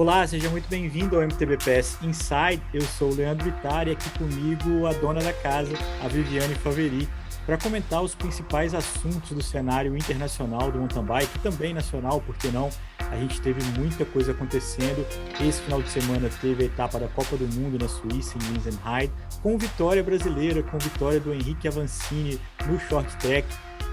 Olá, seja muito bem-vindo ao MTBPS Inside. Eu sou o Leandro Vittar e aqui comigo a dona da casa, a Viviane Faveri, para comentar os principais assuntos do cenário internacional do mountain bike, também nacional, por que não? A gente teve muita coisa acontecendo. Esse final de semana teve a etapa da Copa do Mundo na Suíça, em Linsenheim, com vitória brasileira, com vitória do Henrique Avancini no short track.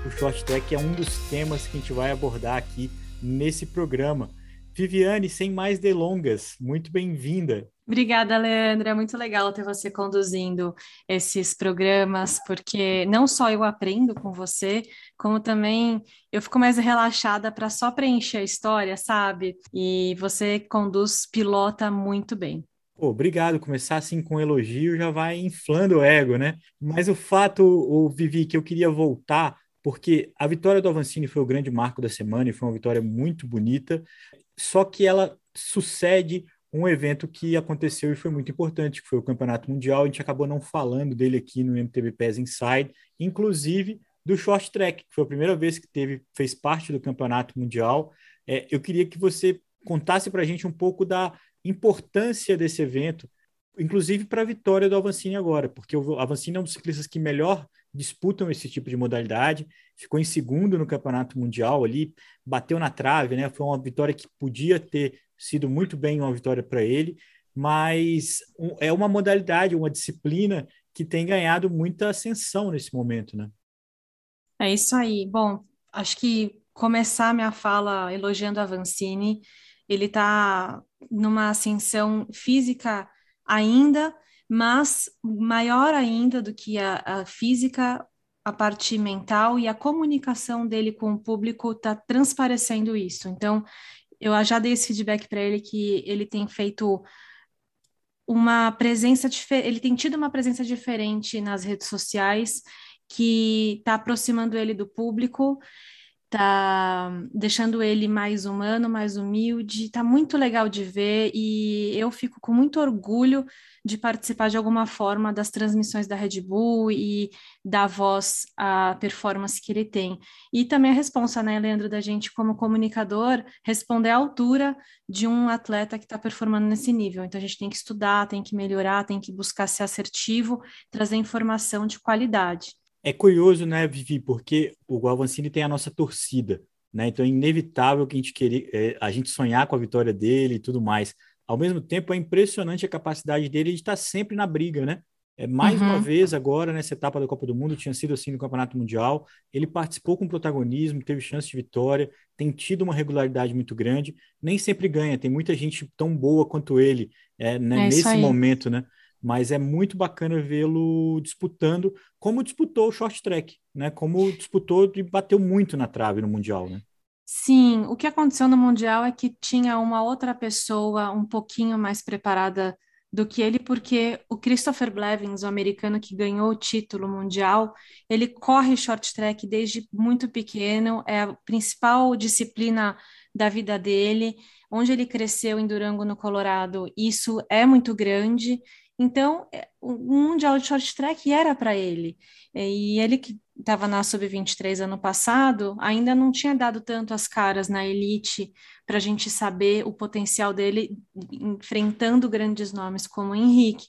O short track é um dos temas que a gente vai abordar aqui nesse programa. Viviane, sem mais delongas, muito bem-vinda. Obrigada, Leandra. É muito legal ter você conduzindo esses programas, porque não só eu aprendo com você, como também eu fico mais relaxada para só preencher a história, sabe? E você conduz, pilota muito bem. Pô, obrigado. Começar assim com um elogio já vai inflando o ego, né? Mas o fato, o Vivi, que eu queria voltar porque a vitória do Avancini foi o grande marco da semana e foi uma vitória muito bonita só que ela sucede um evento que aconteceu e foi muito importante, que foi o Campeonato Mundial. A gente acabou não falando dele aqui no MTB PES Inside, inclusive do short track, que foi a primeira vez que teve fez parte do Campeonato Mundial. É, eu queria que você contasse para a gente um pouco da importância desse evento, inclusive para a vitória do Avancini agora, porque o Avancini é um dos ciclistas que melhor disputam esse tipo de modalidade, ficou em segundo no Campeonato Mundial ali, bateu na trave, né? Foi uma vitória que podia ter sido muito bem uma vitória para ele, mas é uma modalidade, uma disciplina que tem ganhado muita ascensão nesse momento, né? É isso aí. Bom, acho que começar minha fala elogiando a Vancini, ele está numa ascensão física ainda, mas maior ainda do que a, a física, a parte mental e a comunicação dele com o público está transparecendo isso. Então, eu já dei esse feedback para ele que ele tem feito uma presença ele tem tido uma presença diferente nas redes sociais que está aproximando ele do público tá deixando ele mais humano, mais humilde, tá muito legal de ver e eu fico com muito orgulho de participar de alguma forma das transmissões da Red Bull e dar voz à performance que ele tem. E também a responsa, né, Leandro, da gente como comunicador responder à altura de um atleta que está performando nesse nível. Então a gente tem que estudar, tem que melhorar, tem que buscar ser assertivo, trazer informação de qualidade. É curioso, né, Vivi, porque o Avancini tem a nossa torcida, né? Então é inevitável que a gente querer, é, a gente sonhar com a vitória dele e tudo mais. Ao mesmo tempo, é impressionante a capacidade dele de estar sempre na briga, né? É, mais uhum. uma vez, agora, nessa etapa da Copa do Mundo, tinha sido assim no Campeonato Mundial. Ele participou com protagonismo, teve chance de vitória, tem tido uma regularidade muito grande. Nem sempre ganha, tem muita gente tão boa quanto ele é, né, é nesse momento, né? Mas é muito bacana vê-lo disputando, como disputou o short track, né? Como disputou e bateu muito na trave no Mundial, né? Sim, o que aconteceu no Mundial é que tinha uma outra pessoa um pouquinho mais preparada do que ele, porque o Christopher Blevins, o americano que ganhou o título mundial, ele corre short track desde muito pequeno, é a principal disciplina da vida dele. Onde ele cresceu em Durango, no Colorado, isso é muito grande então, é, o Mundial de Short Track era para ele. E ele que estava na Sub-23 ano passado, ainda não tinha dado tanto as caras na elite para a gente saber o potencial dele enfrentando grandes nomes como o Henrique.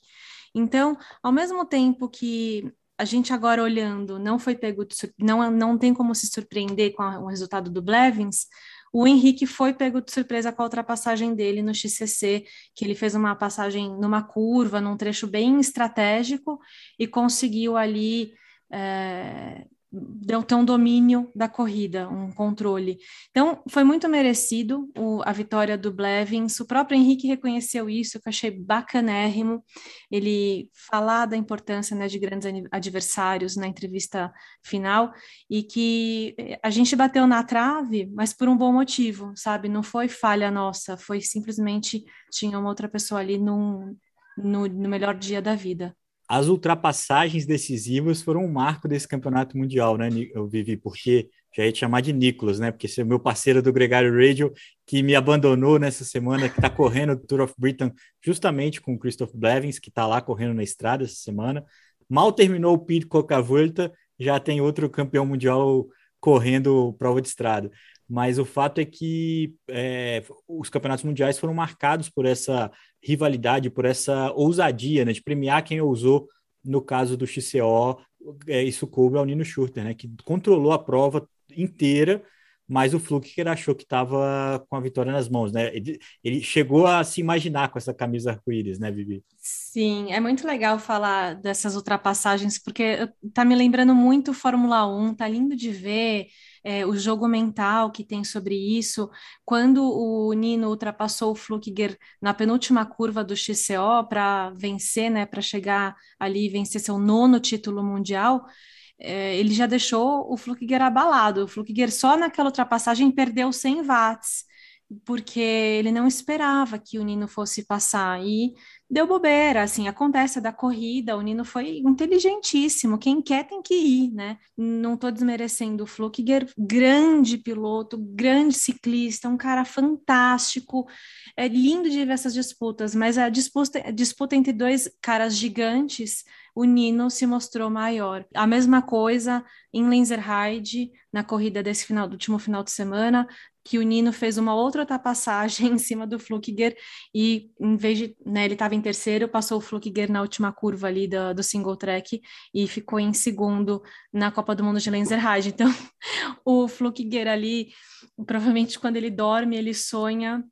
Então, ao mesmo tempo que a gente agora olhando não foi pego de, não não tem como se surpreender com a, o resultado do Blevins, o Henrique foi pego de surpresa com a ultrapassagem dele no XCC, que ele fez uma passagem numa curva, num trecho bem estratégico e conseguiu ali é, deu ter um domínio da corrida, um controle. Então, foi muito merecido o, a vitória do Blevins. O próprio Henrique reconheceu isso, que eu achei bacanérrimo. Ele falar da importância né, de grandes adversários na entrevista final e que a gente bateu na trave, mas por um bom motivo, sabe? Não foi falha nossa, foi simplesmente tinha uma outra pessoa ali num, no, no melhor dia da vida as ultrapassagens decisivas foram um marco desse campeonato mundial, né, eu vivi, porque já ia te chamar de Nicolas, né, porque você é meu parceiro do Gregário Radio, que me abandonou nessa semana, que está correndo o Tour of Britain justamente com o Christoph Blevins, que está lá correndo na estrada essa semana. Mal terminou o Pete Coca Volta, já tem outro campeão mundial correndo prova de estrada. mas o fato é que é, os campeonatos mundiais foram marcados por essa rivalidade, por essa ousadia, né, de premiar quem ousou. No caso do XCO, é, isso coube ao Nino Schurter, né, que controlou a prova inteira mas o Fluker achou que estava com a vitória nas mãos, né? Ele, ele, chegou a se imaginar com essa camisa arco-íris, né, Vivi? Sim, é muito legal falar dessas ultrapassagens, porque tá me lembrando muito Fórmula 1, tá lindo de ver é, o jogo mental que tem sobre isso. Quando o Nino ultrapassou o Flukiger na penúltima curva do XCO para vencer, né, para chegar ali e vencer seu nono título mundial, é, ele já deixou o Flukiger abalado. O Flukiger só naquela ultrapassagem perdeu 100 watts, porque ele não esperava que o Nino fosse passar e deu bobeira, assim, acontece da corrida, o Nino foi inteligentíssimo, quem quer tem que ir, né? Não estou desmerecendo o Flukiger, grande piloto, grande ciclista, um cara fantástico, é lindo de ver essas disputas, mas a disputa, a disputa entre dois caras gigantes o Nino se mostrou maior. A mesma coisa em Lenzerheide, na corrida desse final, do último final de semana, que o Nino fez uma outra ultrapassagem em cima do Flukiger e em vez de, né, ele estava em terceiro, passou o Flukiger na última curva ali do, do single track e ficou em segundo na Copa do Mundo de Lenzerheide. Então, o Flukiger ali, provavelmente quando ele dorme, ele sonha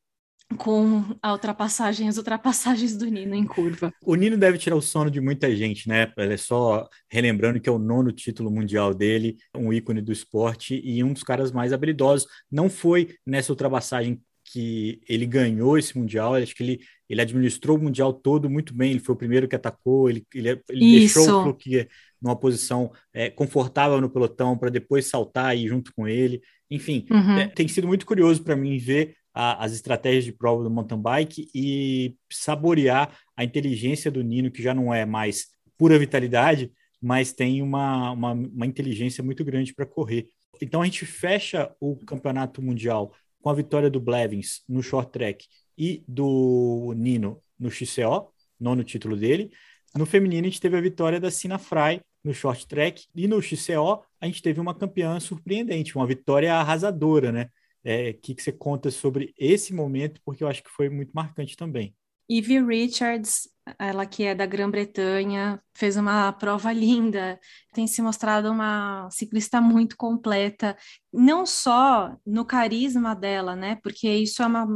com a ultrapassagem, as ultrapassagens do Nino em curva. O Nino deve tirar o sono de muita gente, né? Ele é só relembrando que é o nono título mundial dele, um ícone do esporte e um dos caras mais habilidosos. Não foi nessa ultrapassagem que ele ganhou esse mundial, acho que ele, ele administrou o mundial todo muito bem. Ele foi o primeiro que atacou, ele, ele, ele deixou o Flukier numa posição é, confortável no pelotão para depois saltar aí junto com ele. Enfim, uhum. é, tem sido muito curioso para mim ver a, as estratégias de prova do mountain bike e saborear a inteligência do Nino, que já não é mais pura vitalidade, mas tem uma, uma, uma inteligência muito grande para correr. Então a gente fecha o campeonato mundial com a vitória do Blevins no short track e do Nino no XCO, nono título dele. No feminino, a gente teve a vitória da Sina Fry no short track e no XCO a gente teve uma campeã surpreendente, uma vitória arrasadora, né? É, que, que você conta sobre esse momento, porque eu acho que foi muito marcante também. Evie Richards, ela que é da Grã-Bretanha, fez uma prova linda, tem se mostrado uma ciclista muito completa, não só no carisma dela, né? Porque isso é uma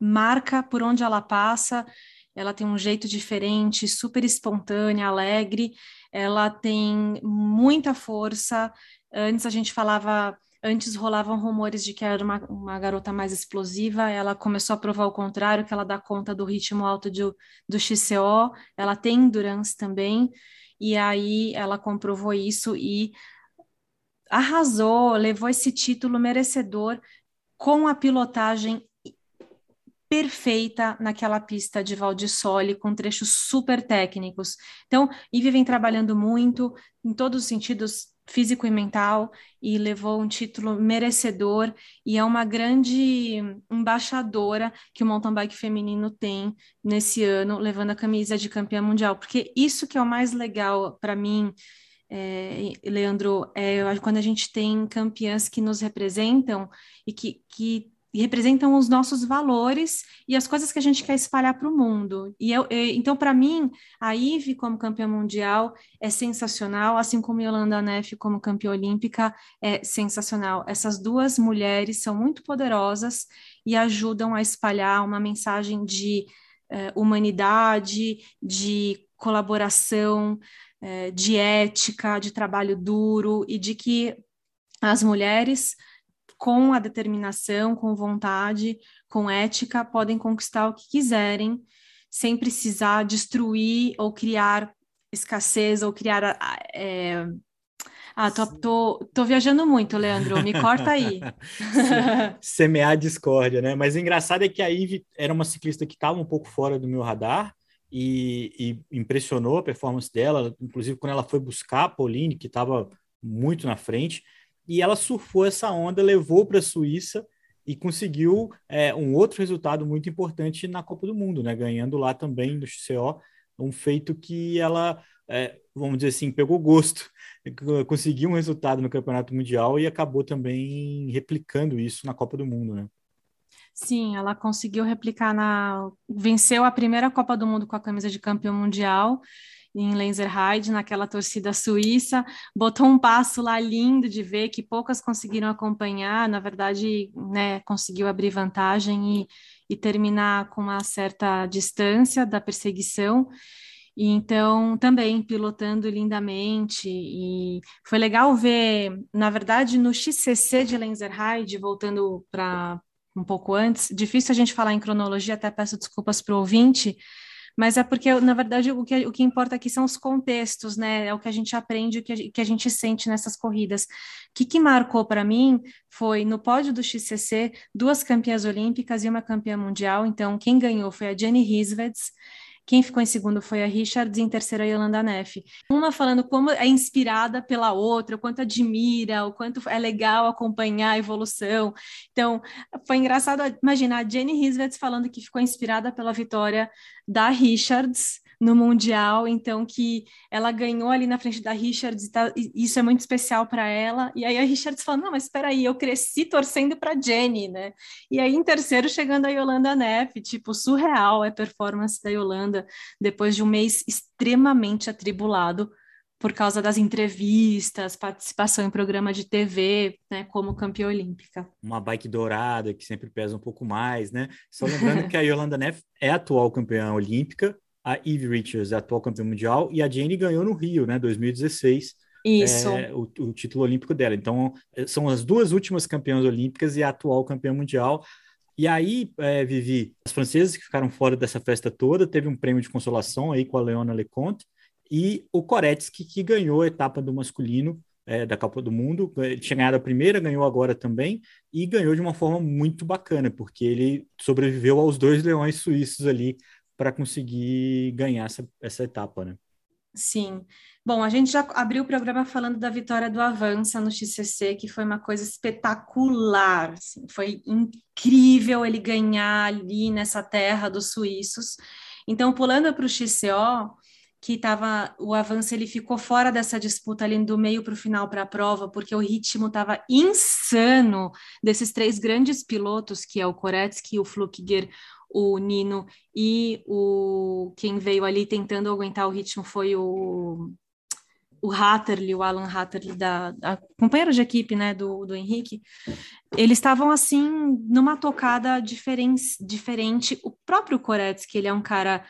marca por onde ela passa, ela tem um jeito diferente, super espontânea, alegre, ela tem muita força. Antes a gente falava Antes rolavam rumores de que era uma, uma garota mais explosiva, ela começou a provar o contrário, que ela dá conta do ritmo alto de, do XCO, ela tem endurance também, e aí ela comprovou isso e arrasou, levou esse título merecedor com a pilotagem perfeita naquela pista de Valdissole, com trechos super técnicos. Então, Ivy vem trabalhando muito, em todos os sentidos, físico e mental e levou um título merecedor e é uma grande embaixadora que o mountain bike feminino tem nesse ano, levando a camisa de campeã mundial, porque isso que é o mais legal para mim, é, Leandro, é quando a gente tem campeãs que nos representam e que, que e representam os nossos valores e as coisas que a gente quer espalhar para o mundo. E eu, eu então, para mim, a Ive como campeã mundial é sensacional, assim como Yolanda Neff como campeã olímpica é sensacional. Essas duas mulheres são muito poderosas e ajudam a espalhar uma mensagem de eh, humanidade, de colaboração, eh, de ética, de trabalho duro e de que as mulheres com a determinação, com vontade, com ética, podem conquistar o que quiserem, sem precisar destruir ou criar escassez ou criar. É... Ah, tô, tô, tô, viajando muito, Leandro, me corta aí. Semear discórdia, né? Mas o engraçado é que a Ive era uma ciclista que estava um pouco fora do meu radar e, e impressionou a performance dela, inclusive quando ela foi buscar a Pauline, que estava muito na frente, e ela surfou essa onda, levou para a Suíça e conseguiu é, um outro resultado muito importante na Copa do Mundo, né? Ganhando lá também no XCO um feito que ela, é, vamos dizer assim, pegou gosto, conseguiu um resultado no Campeonato Mundial e acabou também replicando isso na Copa do Mundo, né? Sim, ela conseguiu replicar na. Venceu a primeira Copa do Mundo com a camisa de campeão mundial em Lenzerheide, naquela torcida suíça, botou um passo lá lindo de ver que poucas conseguiram acompanhar, na verdade, né, conseguiu abrir vantagem e, e terminar com uma certa distância da perseguição. E então, também pilotando lindamente, e foi legal ver, na verdade, no XCC de Lenzerheide, voltando para um pouco antes, difícil a gente falar em cronologia, até peço desculpas para o ouvinte, mas é porque, na verdade, o que, o que importa aqui são os contextos, né? É o que a gente aprende, o que a, que a gente sente nessas corridas. O que, que marcou para mim foi no pódio do XCC duas campeãs olímpicas e uma campeã mundial. Então, quem ganhou foi a Jenny Hisveds quem ficou em segundo foi a Richards e em terceira a Yolanda Neff. Uma falando como é inspirada pela outra, o quanto admira, o quanto é legal acompanhar a evolução. Então, foi engraçado imaginar a Jenny Hisvets falando que ficou inspirada pela vitória da Richards no Mundial, então que ela ganhou ali na frente da Richards e, tá, e isso é muito especial para ela. E aí a Richards falou: não, mas espera aí, eu cresci torcendo para Jenny, né? E aí em terceiro chegando a Yolanda Neff, tipo, surreal a performance da Yolanda depois de um mês extremamente atribulado por causa das entrevistas, participação em programa de TV, né, como campeã olímpica. Uma bike dourada que sempre pesa um pouco mais, né? Só lembrando que a Yolanda Neff é atual campeã olímpica, a Eve Richards é atual campeã mundial e a Jane ganhou no Rio, né, 2016. Isso. É, o, o, título olímpico dela. Então, é, são as duas últimas campeãs olímpicas e a atual campeã mundial. E aí, é, Vivi, as francesas que ficaram fora dessa festa toda, teve um prêmio de consolação aí com a Leona Leconte, e o Koretsky, que ganhou a etapa do masculino é, da Copa do Mundo, ele tinha ganhado a primeira, ganhou agora também, e ganhou de uma forma muito bacana, porque ele sobreviveu aos dois leões suíços ali para conseguir ganhar essa, essa etapa, né? Sim. Bom, a gente já abriu o programa falando da vitória do Avança no XCC, que foi uma coisa espetacular. Assim, foi incrível ele ganhar ali nessa terra dos suíços. Então, pulando para o XCO, que estava o avanço ele ficou fora dessa disputa ali do meio para o final para a prova, porque o ritmo estava insano desses três grandes pilotos, que é o Koretsky, o Flukiger, o Nino e o quem veio ali tentando aguentar o ritmo foi o o Hatterley, o Alan Hatterley, da, da companheiro de equipe, né, do, do Henrique, eles estavam, assim, numa tocada diferen, diferente. O próprio Koretsky, ele é um cara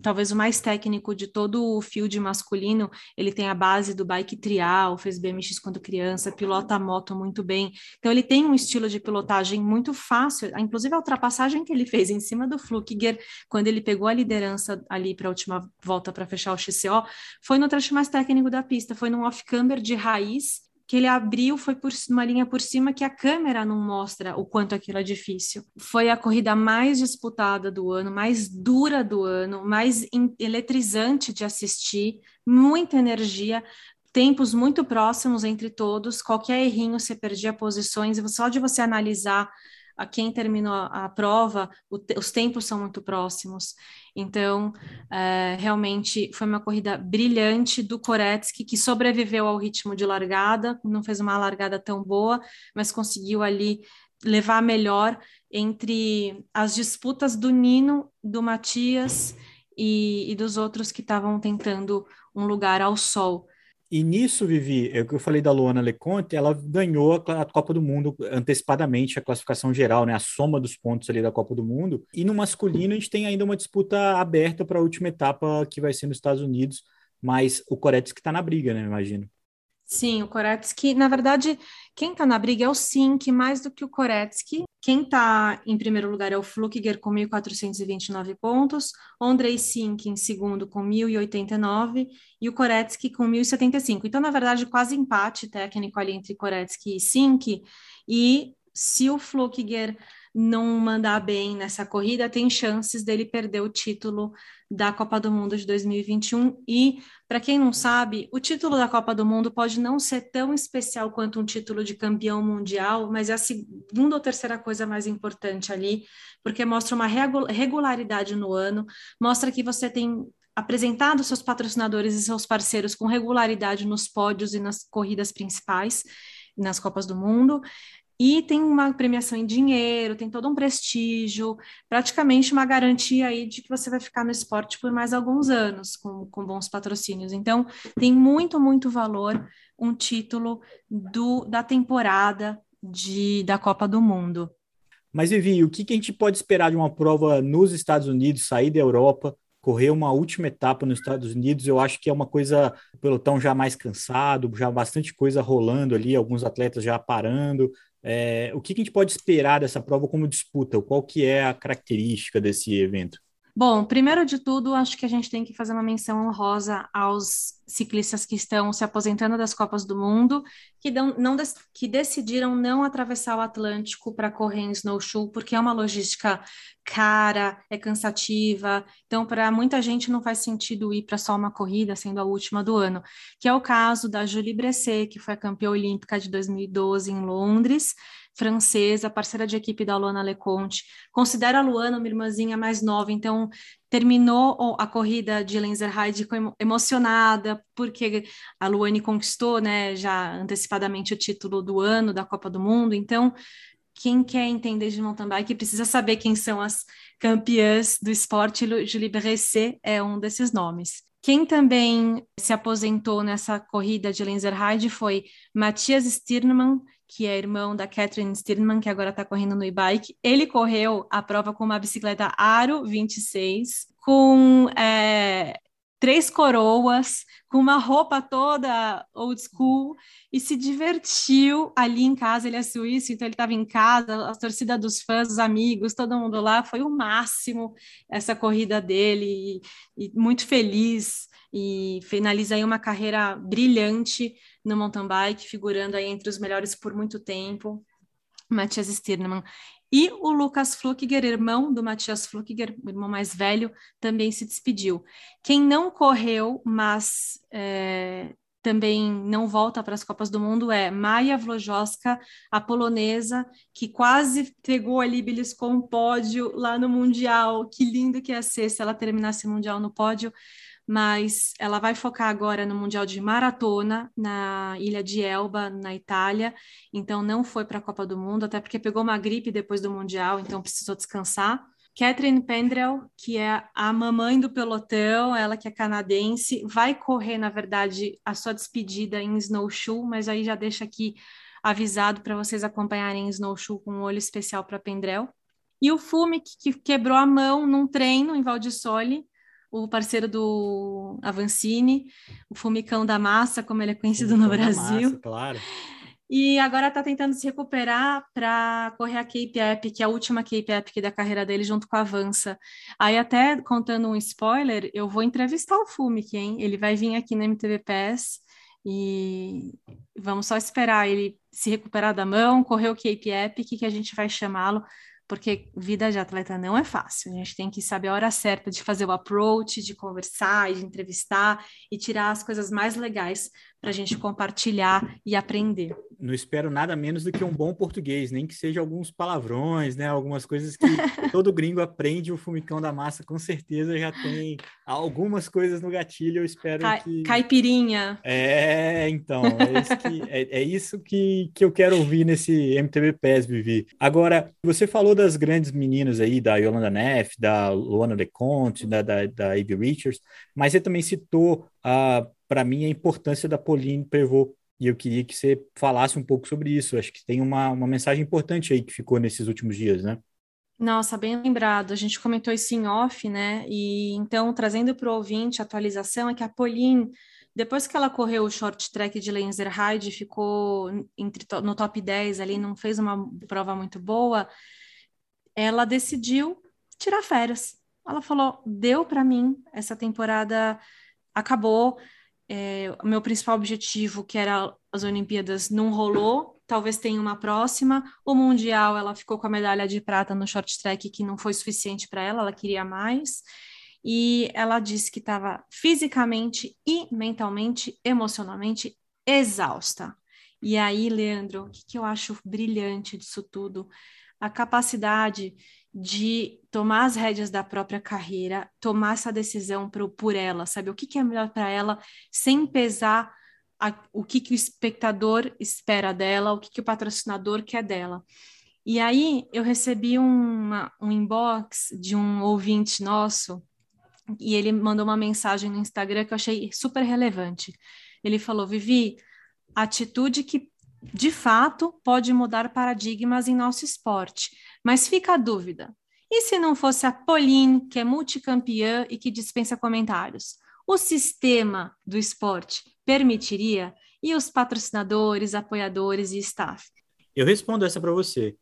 talvez o mais técnico de todo o field masculino, ele tem a base do bike trial, fez BMX quando criança, pilota a moto muito bem. Então ele tem um estilo de pilotagem muito fácil, inclusive a ultrapassagem que ele fez em cima do Flukiger, quando ele pegou a liderança ali para a última volta para fechar o XCO, foi no trecho mais técnico da pista, foi num off-camber de raiz, que ele abriu foi por uma linha por cima que a câmera não mostra o quanto aquilo é difícil. Foi a corrida mais disputada do ano, mais dura do ano, mais eletrizante de assistir, muita energia, tempos muito próximos entre todos, qualquer errinho você perdia posições, só de você analisar a quem terminou a, prova, te, os tempos são muito próximos. Então, é, realmente foi uma corrida brilhante do Koretsky, que sobreviveu ao ritmo de largada, não fez uma largada tão boa, mas conseguiu ali levar melhor entre as disputas do Nino, do Matias e, e dos outros que estavam tentando um lugar ao sol. E nisso, Vivi, é o que eu falei da Luana Leconte, ela ganhou a, Copa do Mundo antecipadamente, a classificação geral, né, a soma dos pontos ali da Copa do Mundo. E no masculino a gente tem ainda uma disputa aberta para a última etapa que vai ser nos Estados Unidos, mas o Corets que está na briga, né, imagino. Sim, o Koretsky, na verdade, quem está na briga é o Sink, mais do que o Koretsky. Quem está em primeiro lugar é o Flukiger com 1.429 pontos, Andrei Sink em segundo com 1.089 e o Koretsky com 1.075. Então, na verdade, quase empate técnico ali entre Koretsky e Sink. E se o Flukiger não mandar bem nessa corrida, tem chances dele perder o título da Copa do Mundo de 2021. E, para quem não sabe, o título da Copa do Mundo pode não ser tão especial quanto um título de campeão mundial, mas é a segunda ou terceira coisa mais importante ali, porque mostra uma regularidade no ano, mostra que você tem apresentado seus patrocinadores e seus parceiros com regularidade nos pódios e nas corridas principais, nas Copas do Mundo. E tem uma premiação em dinheiro, tem todo um prestígio, praticamente uma garantia aí de que você vai ficar no esporte por mais alguns anos, com, com bons patrocínios. Então, tem muito, muito valor um título do, da temporada de, da Copa do Mundo. Mas, Vivi, o que, que a gente pode esperar de uma prova nos Estados Unidos, sair da Europa, correr uma última etapa nos Estados Unidos? Eu acho que é uma coisa, o pelotão já mais cansado, já bastante coisa rolando ali, alguns atletas já parando. É, o que, que a gente pode esperar dessa prova como disputa? Qual que é a característica desse evento? Bom, primeiro de tudo, acho que a gente tem que fazer uma menção honrosa aos ciclistas que estão se aposentando das Copas do Mundo, que, dão, não, que decidiram não atravessar o Atlântico para correr em snowshoe, porque é uma logística cara, é cansativa. Então, para muita gente não faz sentido ir para só uma corrida, sendo a última do ano, que é o caso da Julie Bresset, que foi a campeã olímpica de 2012 em Londres francesa, parceira de equipe da Luana Leconte. Considera a Luana uma irmãzinha mais nova, então terminou a corrida de Lenzerheide emocionada, porque a Luane conquistou, né, já antecipadamente o título do ano da Copa do Mundo, então quem quer entender de mountain bike precisa saber quem são as campeãs do esporte. Julie Bresset é um desses nomes. Quem também se aposentou nessa corrida de Lenzerheide foi Matias Stirnman, que é irmão da Catherine Stirnman, que agora está correndo no e-bike. Ele correu a prova com uma bicicleta Aro 26, com é, três coroas, com uma roupa toda old school, e se divertiu ali em casa. Ele é suíço, então ele estava em casa, a torcida dos fãs, os amigos, todo mundo lá. Foi o máximo essa corrida dele, e, e muito feliz. E finaliza aí uma carreira brilhante no mountain bike, figurando aí entre os melhores por muito tempo, Matias Stirnemann. E o Lucas Flukiger, irmão do Matias Flukiger, irmão mais velho, também se despediu. Quem não correu, mas é, também não volta para as Copas do Mundo é Maia Vlojoska, a polonesa, que quase pegou ali, beliscou um pódio lá no Mundial. Que lindo que ia ser se ela terminasse o Mundial no pódio mas ela vai focar agora no Mundial de Maratona, na ilha de Elba, na Itália, então não foi para a Copa do Mundo, até porque pegou uma gripe depois do Mundial, então precisou descansar. Catherine Pendrell, que é a mamãe do pelotão, ela que é canadense, vai correr, na verdade, a sua despedida em snowshoe, mas aí já deixa aqui avisado para vocês acompanharem em snowshoe com um olho especial para Pendrell. E o Fume, que quebrou a mão num treino em Valdissole, o parceiro do Avancini, o Fumicão da Massa, como ele é conhecido Fumicão no Brasil. Massa, claro. E agora está tentando se recuperar para correr a Cape Epic, que é a última Cape Epic da carreira dele, junto com a Avança. Aí, até contando um spoiler, eu vou entrevistar o Fumic, hein? Ele vai vir aqui na MTV PES e vamos só esperar ele se recuperar da mão, correr o Cape Epic, que a gente vai chamá-lo porque vida de atleta não é fácil. A gente tem que saber a hora certa de fazer o approach, de conversar, de entrevistar e tirar as coisas mais legais para a gente compartilhar e aprender. Não espero nada menos do que um bom português, nem que seja alguns palavrões, né? Algumas coisas que todo gringo aprende. O Fumicão da Massa com certeza já tem algumas coisas no gatilho. Eu espero Ca que. Caipirinha. É, então. É isso, que, é, é isso que, que eu quero ouvir nesse MTB PES, Vivi. Agora, você falou das grandes meninas aí, da Yolanda Neff, da Luana Leconte, da, da, da Ivy Richards, mas você também citou a. Uh, para mim, a importância da Pauline Prevot. E eu queria que você falasse um pouco sobre isso. Acho que tem uma, uma mensagem importante aí que ficou nesses últimos dias, né? Nossa, bem lembrado. A gente comentou isso em off, né? E então, trazendo para o ouvinte a atualização, é que a Pauline, depois que ela correu o short track de Lenzerheide, ficou entre, no top 10 ali, não fez uma prova muito boa, ela decidiu tirar férias. Ela falou: deu para mim, essa temporada acabou é, meu principal objetivo, que era as Olimpíadas, não rolou. Talvez tenha uma próxima. O Mundial, ela ficou com a medalha de prata no short track, que não foi suficiente para ela, ela queria mais. E ela disse que estava fisicamente e mentalmente, emocionalmente exausta. E aí, Leandro, o que, que eu acho brilhante disso tudo? A capacidade de tomar as rédeas da própria carreira, tomar essa decisão pro, por ela, sabe? O que, que é melhor para ela, sem pesar a, o que, que o espectador espera dela, o que, que o patrocinador quer dela. E aí eu recebi uma, um inbox de um ouvinte nosso, e ele mandou uma mensagem no Instagram que eu achei super relevante. Ele falou: Vivi, atitude que de fato pode mudar paradigmas em nosso esporte. Mas fica a dúvida: e se não fosse a Pauline, que é multicampeã e que dispensa comentários? O sistema do esporte permitiria? E os patrocinadores, apoiadores e staff? Eu respondo essa para você.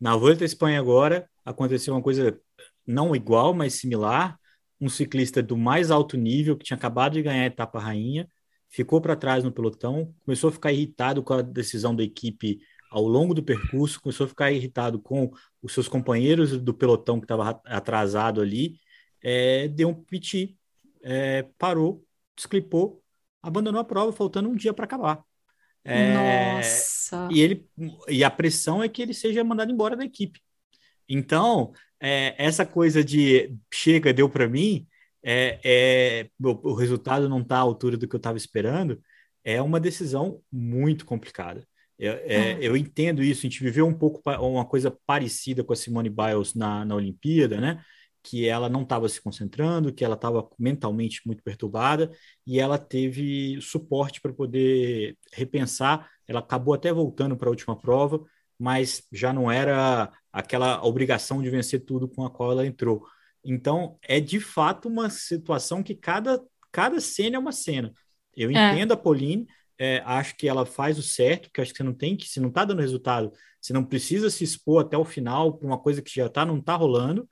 Na Volta à Espanha agora aconteceu uma coisa não igual, mas similar. Um ciclista do mais alto nível que tinha acabado de ganhar a etapa rainha ficou para trás no pelotão, começou a ficar irritado com a decisão da equipe ao longo do percurso, começou a ficar irritado com os seus companheiros do pelotão que estava atrasado ali, é, deu um piti, é, parou, desclipou, abandonou a prova, faltando um dia para acabar. É, Nossa! E, ele, e a pressão é que ele seja mandado embora da equipe. Então, é, essa coisa de chega, deu para mim, é, é o, o resultado não está à altura do que eu estava esperando, é uma decisão muito complicada. Eu, é, eu, entendo isso, a gente viveu um pouco uma coisa parecida com a Simone Biles na, na Olimpíada, né? Que ela não estava se concentrando, que ela estava mentalmente muito perturbada e ela teve suporte para poder repensar. Ela acabou até voltando para a última prova, mas já não era aquela obrigação de vencer tudo com a qual ela entrou. Então, é de fato uma situação que cada, cada cena é uma cena. Eu é. entendo a Pauline, é, acho que ela faz o certo, porque acho que você não tem que, se não está dando resultado, você não precisa se expor até o final para uma coisa que já tá, não está rolando,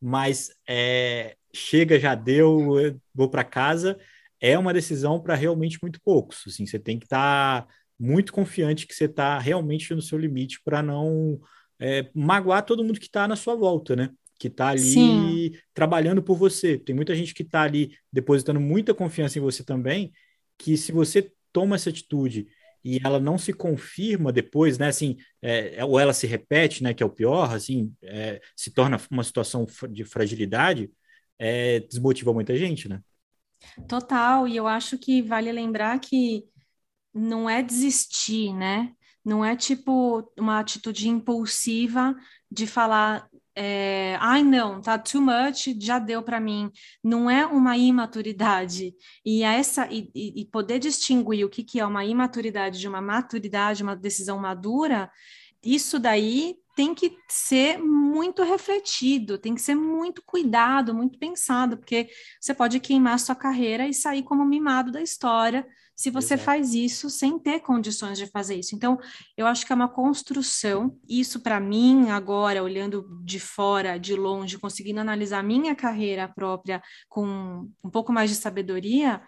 mas é, chega, já deu, vou para casa, é uma decisão para realmente muito poucos. Assim, você tem que estar tá muito confiante que você está realmente no seu limite para não é, magoar todo mundo que está na sua volta, né? que está ali Sim. trabalhando por você. Tem muita gente que está ali depositando muita confiança em você também, que se você toma essa atitude e ela não se confirma depois, né? Assim, é, é ou ela se repete, né? Que é o pior, assim, é, se torna uma situação de fragilidade, é, desmotiva muita gente, né? Total, e eu acho que vale lembrar que não é desistir, né? Não é tipo uma atitude impulsiva de falar é, ai não, tá too much, já deu para mim. Não é uma imaturidade. E essa e, e, poder distinguir o que, que é uma imaturidade de uma maturidade, uma decisão madura, isso daí tem que ser muito refletido, tem que ser muito cuidado, muito pensado, porque você pode queimar sua carreira e sair como mimado da história se você Exato. faz isso sem ter condições de fazer isso. Então, eu acho que é uma construção. Isso, para mim, agora, olhando de fora, de longe, conseguindo analisar minha carreira própria com um pouco mais de sabedoria,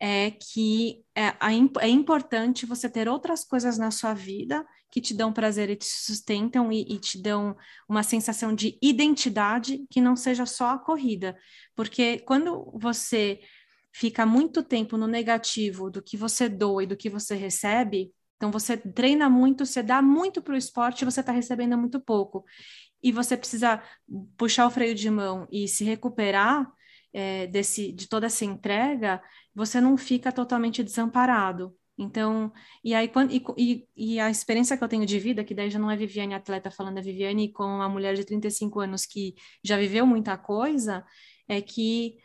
é que é, é importante você ter outras coisas na sua vida que te dão prazer e te sustentam e, e, te dão uma sensação de identidade que não seja só a corrida. Porque quando você fica muito tempo no negativo do que você doa e do que você recebe, então você treina muito, você dá muito para o esporte você está recebendo muito pouco. E você precisa puxar o freio de mão e se recuperar é, desse, de toda essa entrega, você não fica totalmente desamparado. Então, e aí quando, e, e, a experiência que eu tenho de vida, que daí já não é Viviane atleta falando, é Viviane com uma mulher de 35 anos que já viveu muita coisa, é que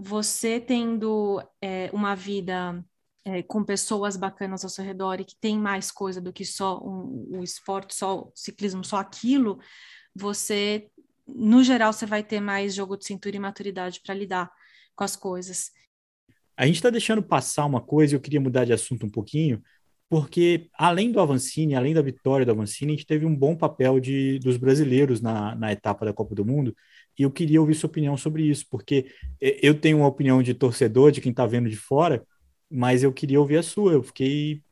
você tendo é, uma vida é, com pessoas bacanas ao seu redor e que tem mais coisa do que só um, o esporte, só o ciclismo, só aquilo, você, no geral, você vai ter mais jogo de cintura e maturidade para lidar com as coisas. A gente está deixando passar uma coisa, eu queria mudar de assunto um pouquinho, porque além do Avancini, além da vitória do Avancini, a gente teve um bom papel de, dos brasileiros na, na etapa da Copa do Mundo, e eu queria ouvir sua opinião sobre isso, porque eu tenho uma opinião de torcedor, de quem está vendo de fora, mas eu queria ouvir a sua. Eu fiquei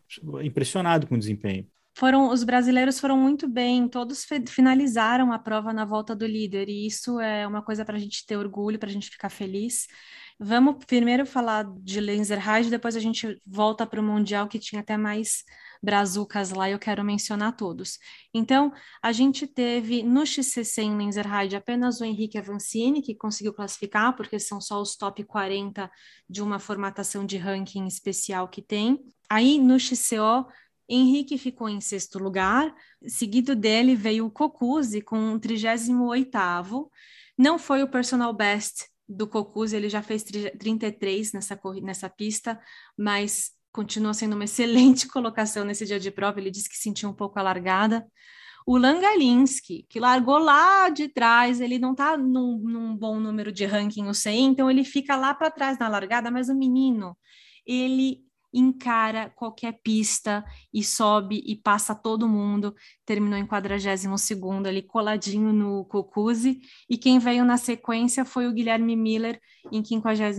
impressionado com o desempenho. foram os brasileiros foram muito bem, todos finalizaram a prova na volta do líder, e isso é uma coisa para a gente ter orgulho, para a gente ficar feliz. Vamos primeiro falar de Lenzerheide, depois a gente volta para o Mundial, que tinha até mais brazucas lá, eu quero mencionar todos. Então, a gente teve no XCC em Lenzerheide apenas o Henrique Avancini, que conseguiu classificar, porque são só os top 40 de uma formatação de ranking especial que tem. Aí, no XCO, Henrique ficou em sexto lugar, seguido dele veio o Cocuzzi com o 38º. Não foi o personal best do Cocuzzi, ele já fez 33 nessa, nessa pista, mas continua sendo uma excelente colocação nesse dia de prova, ele disse que sentiu um pouco alargada. O Langalinski, que largou lá de trás, ele não está num, num, bom número de ranking, eu sei, então ele fica lá para trás na largada, mas o menino, ele encara qualquer pista e sobe e passa todo mundo. Terminou em 42 ali coladinho no Cocuzzi e quem veio na sequência foi o Guilherme Miller em 52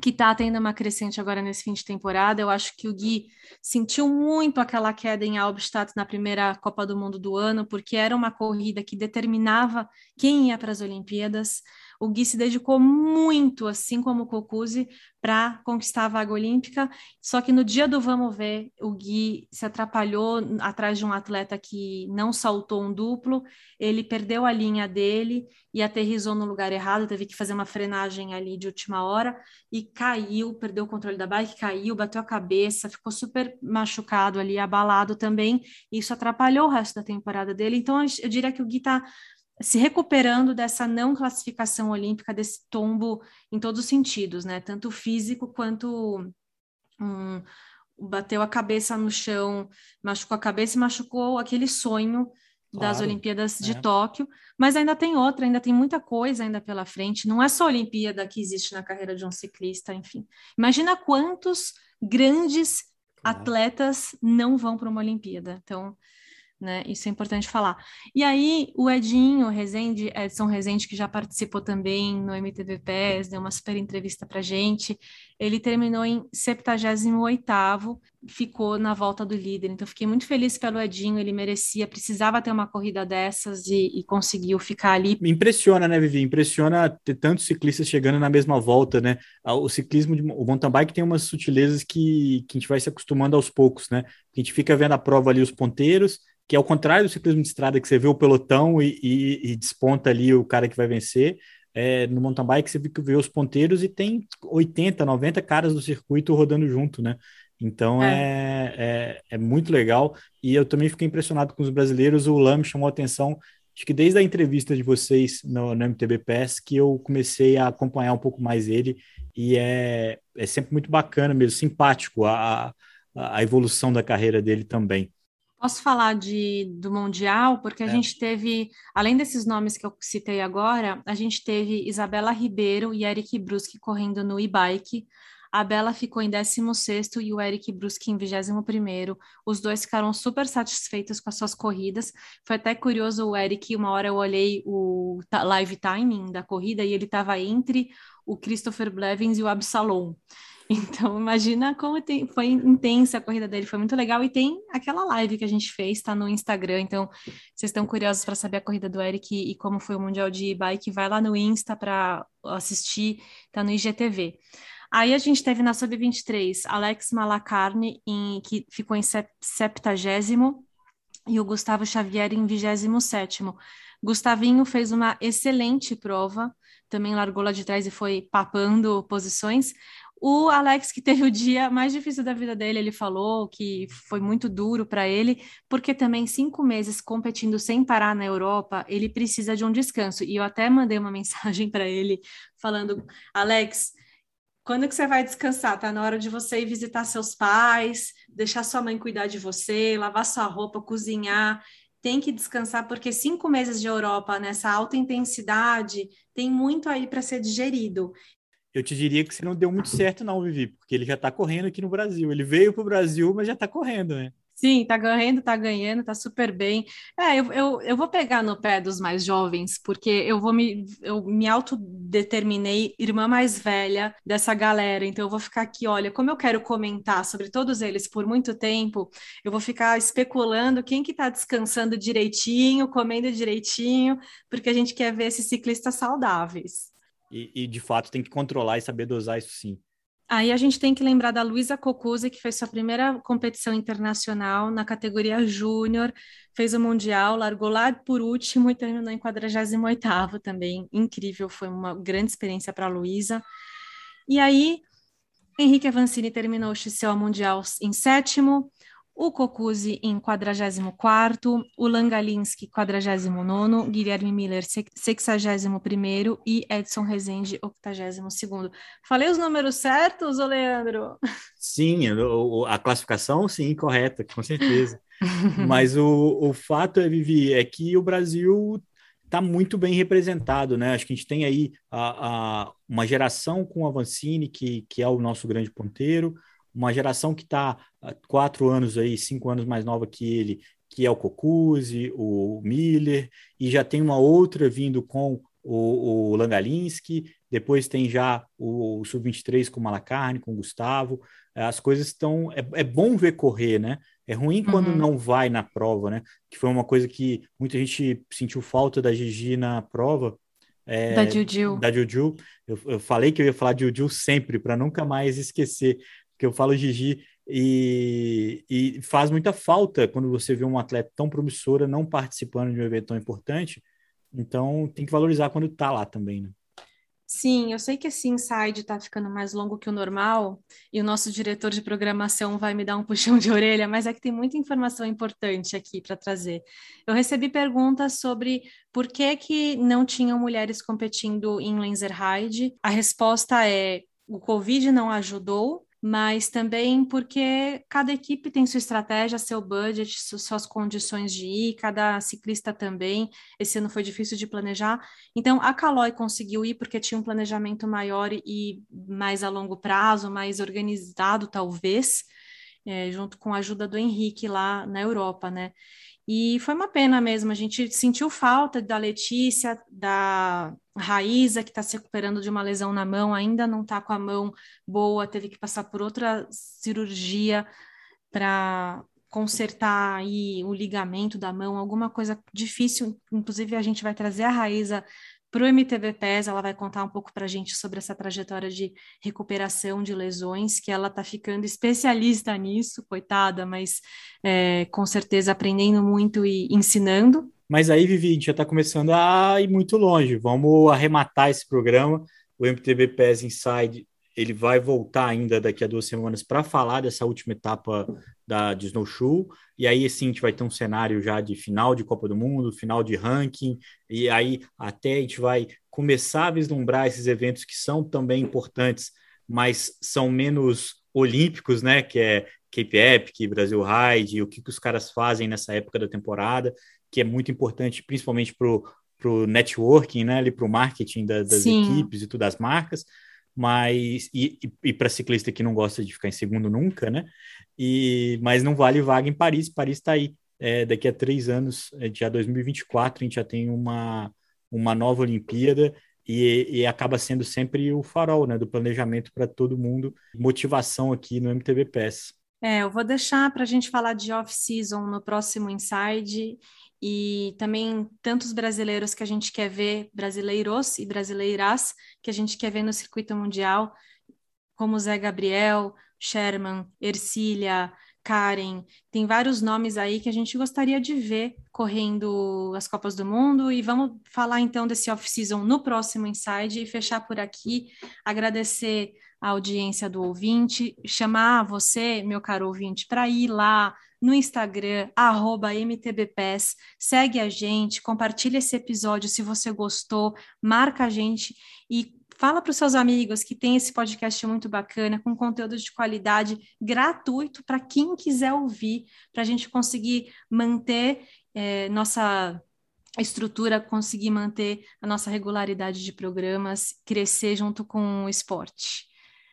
que está tendo uma crescente agora nesse fim de temporada. Eu acho que o Gui sentiu muito aquela queda em Albstadt na primeira Copa do Mundo do ano, porque era uma corrida que determinava quem ia para as Olimpíadas o Gui se dedicou muito, assim como o Cocuzzi, para conquistar a vaga olímpica. Só que no dia do vamos ver, o Gui se atrapalhou atrás de um atleta que não saltou um duplo, ele perdeu a linha dele e aterrizou no lugar errado, teve que fazer uma frenagem ali de última hora e caiu, perdeu o controle da bike, caiu, bateu a cabeça, ficou super machucado ali, abalado também. Isso atrapalhou o resto da temporada dele. Então eu diria que o Gui está se recuperando dessa não classificação olímpica, desse tombo em todos os sentidos, né? Tanto físico quanto um, bateu a cabeça no chão, machucou a cabeça e machucou aquele sonho das Olimpíadas de é. Tóquio, mas ainda tem outra, ainda tem muita coisa ainda pela frente. Não é só a Olimpíada que existe na carreira de um ciclista, enfim. Imagina quantos grandes atletas não vão para uma Olimpíada. Então, né? Isso é importante falar. E aí, o Edinho Rezende, Edson Rezende, que já participou também no MTV PES, deu uma super entrevista pra gente, ele terminou em 78º, ficou na volta do líder. Então, fiquei muito feliz pelo Edinho, ele merecia, precisava ter uma corrida dessas e, e conseguiu ficar ali. Me impressiona, né, Vivi? Impressiona ter tantos ciclistas chegando na mesma volta, né? O ciclismo, de, o mountain bike tem umas sutilezas que, que a gente vai se acostumando aos poucos, né? A gente fica vendo a prova ali, os ponteiros, que é o contrário do ciclismo de estrada, que você vê o pelotão e, e, e desponta ali o cara que vai vencer. É, no mountain bike você vê os ponteiros e tem 80, 90 caras do circuito rodando junto, né? Então é. É, é, é muito legal. E eu também fiquei impressionado com os brasileiros. O Lam chamou atenção, acho que desde a entrevista de vocês no, no MTB PES, que eu comecei a acompanhar um pouco mais ele. E é, é sempre muito bacana mesmo, simpático a, a evolução da carreira dele também. Posso falar de, do Mundial, porque a é. gente teve, além desses nomes que eu citei agora, a gente teve Isabela Ribeiro e Eric Bruschi correndo no e-bike. A Bela ficou em 16 e o Eric Bruschi em 21. Os dois ficaram super satisfeitos com as suas corridas. Foi até curioso o Eric, uma hora eu olhei o live timing da corrida e ele estava entre o Christopher Blevins e o Absalom. Então, imagina como tem, foi intensa a corrida dele, foi muito legal. E tem aquela live que a gente fez, tá no Instagram. Então, vocês estão curiosos para saber a corrida do Eric e, como foi o Mundial de Bike, vai lá no Insta para assistir, tá no IGTV. Aí a gente teve na Sub-23 Alex Malacarne, em, que ficou em 70 e o Gustavo Xavier em 27 Gustavinho fez uma excelente prova, também largou lá de trás e foi papando posições. O Alex, que teve o dia mais difícil da vida dele, ele falou que foi muito duro para ele, porque também cinco meses competindo sem parar na Europa, ele precisa de um descanso. E eu até mandei uma mensagem para ele falando: Alex, quando que você vai descansar? Tá na hora de você ir visitar seus pais, deixar sua mãe cuidar de você, lavar sua roupa, cozinhar. Tem que descansar porque cinco meses de Europa nessa alta intensidade tem muito aí para ser digerido eu te diria que você não deu muito certo, não, Vivi, porque ele já está correndo aqui no Brasil. Ele veio para o Brasil, mas já está correndo, né? Sim, tá ganhando, tá ganhando, tá super bem. É, eu, eu, eu vou pegar no pé dos mais jovens, porque eu vou me, eu me autodeterminei irmã mais velha dessa galera, então eu vou ficar aqui, olha, como eu quero comentar sobre todos eles por muito tempo, eu vou ficar especulando quem que tá descansando direitinho, comendo direitinho, porque a gente quer ver esses ciclistas saudáveis. E, e de fato tem que controlar e saber dosar isso sim. Aí a gente tem que lembrar da Luísa Cocuzzi, que fez sua primeira competição internacional na categoria júnior, fez o Mundial, largou lá por último e terminou em 48º também. Incrível, foi uma grande experiência para a Luísa. E aí, Henrique Avancini terminou o XCO Mundial em sétimo, o Cocuzzi em 44º, o Langalinski 49º, Guilherme Miller 61º e Edson Rezende 82º. Falei os números certos, ô Leandro? Sim, a classificação, sim, correta, com certeza. Mas o, o fato, é, Vivi, é que o Brasil está muito bem representado, né? Acho que a gente tem aí a, a, uma geração com o Avancini, que, que é o nosso grande ponteiro, uma geração que está quatro anos aí, cinco anos mais nova que ele, que é o Cocuzzi, o Miller, e já tem uma outra vindo com o, o Langalinski, depois tem já o, o Sub-23 com o Malacarne, com o Gustavo, as coisas estão, é, é bom ver correr, né? É ruim quando uhum. não vai na prova, né? Que foi uma coisa que muita gente sentiu falta da Gigi na prova, é, da Juju. Da Juju. Eu, eu, falei que eu ia falar de Juju sempre, para nunca mais esquecer que eu falo Gigi, e, e, faz muita falta quando você vê um atleta tão promissora não participando de um evento tão importante. Então, tem que valorizar quando está lá também, né? Sim, eu sei que esse inside está ficando mais longo que o normal e o nosso diretor de programação vai me dar um puxão de orelha, mas é que tem muita informação importante aqui para trazer. Eu recebi perguntas sobre por que, que não tinham mulheres competindo em Lenzerheide. A resposta é o Covid não ajudou, mas também porque cada equipe tem sua estratégia, seu budget, suas condições de ir, cada ciclista também. Esse ano foi difícil de planejar. Então, a Caloi conseguiu ir porque tinha um planejamento maior e mais a longo prazo, mais organizado, talvez, é, junto com a ajuda do Henrique lá na Europa, né? E foi uma pena mesmo, a gente sentiu falta da Letícia, da Raíza, que está se recuperando de uma lesão na mão, ainda não está com a mão boa, teve que passar por outra cirurgia para consertar aí o ligamento da mão, alguma coisa difícil. Inclusive, a gente vai trazer a Raíza para o MTV PES, ela vai contar um pouco para a gente sobre essa trajetória de recuperação de lesões, que ela está ficando especialista nisso, coitada, mas é, com certeza aprendendo muito e ensinando. Mas aí, Vivi, a gente já está começando a ir muito longe. Vamos arrematar esse programa. O MTV PES Inside ele vai voltar ainda daqui a duas semanas para falar dessa última etapa da de Snowshoe, e aí sim a gente vai ter um cenário já de final de Copa do Mundo, final de ranking, e aí até a gente vai começar a vislumbrar esses eventos que são também importantes, mas são menos olímpicos, né, que é Cape Epic, Brasil Ride, o que, que os caras fazem nessa época da temporada, que é muito importante, principalmente para o networking, né, ali para o marketing da, das Sim. equipes e tudo das marcas, mas e, e, para ciclista que não gosta de ficar em segundo nunca, né? E mas não vale vaga em Paris. Paris está aí. É, daqui a três anos, é, já 2024, a gente já tem uma, uma nova Olimpíada e, e, acaba sendo sempre o farol né, do planejamento para todo mundo. Motivação aqui no MTV PES. É, eu vou deixar para a gente falar de off-season no próximo Inside e também tantos brasileiros que a gente quer ver, brasileiros e brasileiras, que a gente quer ver no circuito mundial, como Zé Gabriel, Sherman, Ercília, Karen, tem vários nomes aí que a gente gostaria de ver correndo as Copas do Mundo. E vamos falar então desse off-season no próximo Inside e fechar por aqui, agradecer a audiência do ouvinte, chamar você, meu caro ouvinte, para ir lá no Instagram, MTBPS, segue a gente, compartilha esse episódio se você gostou, marca a gente e fala para os seus amigos que tem esse podcast muito bacana, com conteúdo de qualidade gratuito para quem quiser ouvir, para a gente conseguir manter é, nossa estrutura, conseguir manter a nossa regularidade de programas, crescer junto com o esporte.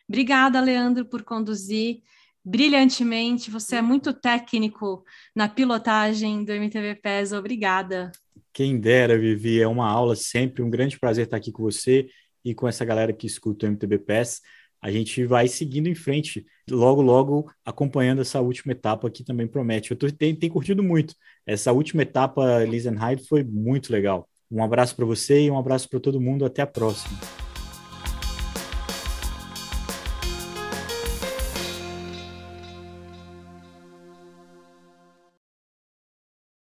Obrigada, Leandro, por conduzir. Brilhantemente. Você é muito técnico na pilotagem do MTV PES. Obrigada. Quem dera, Vivi. É uma aula sempre. Um grande prazer estar aqui com você e com essa galera que escuta o MTB PES. A gente vai seguindo em frente, logo, logo acompanhando essa última etapa que também promete. Eu tô, tenho, curtido muito. Essa última etapa, Lisenheim, foi muito legal. Um abraço para você e um abraço para todo mundo. Até a próxima.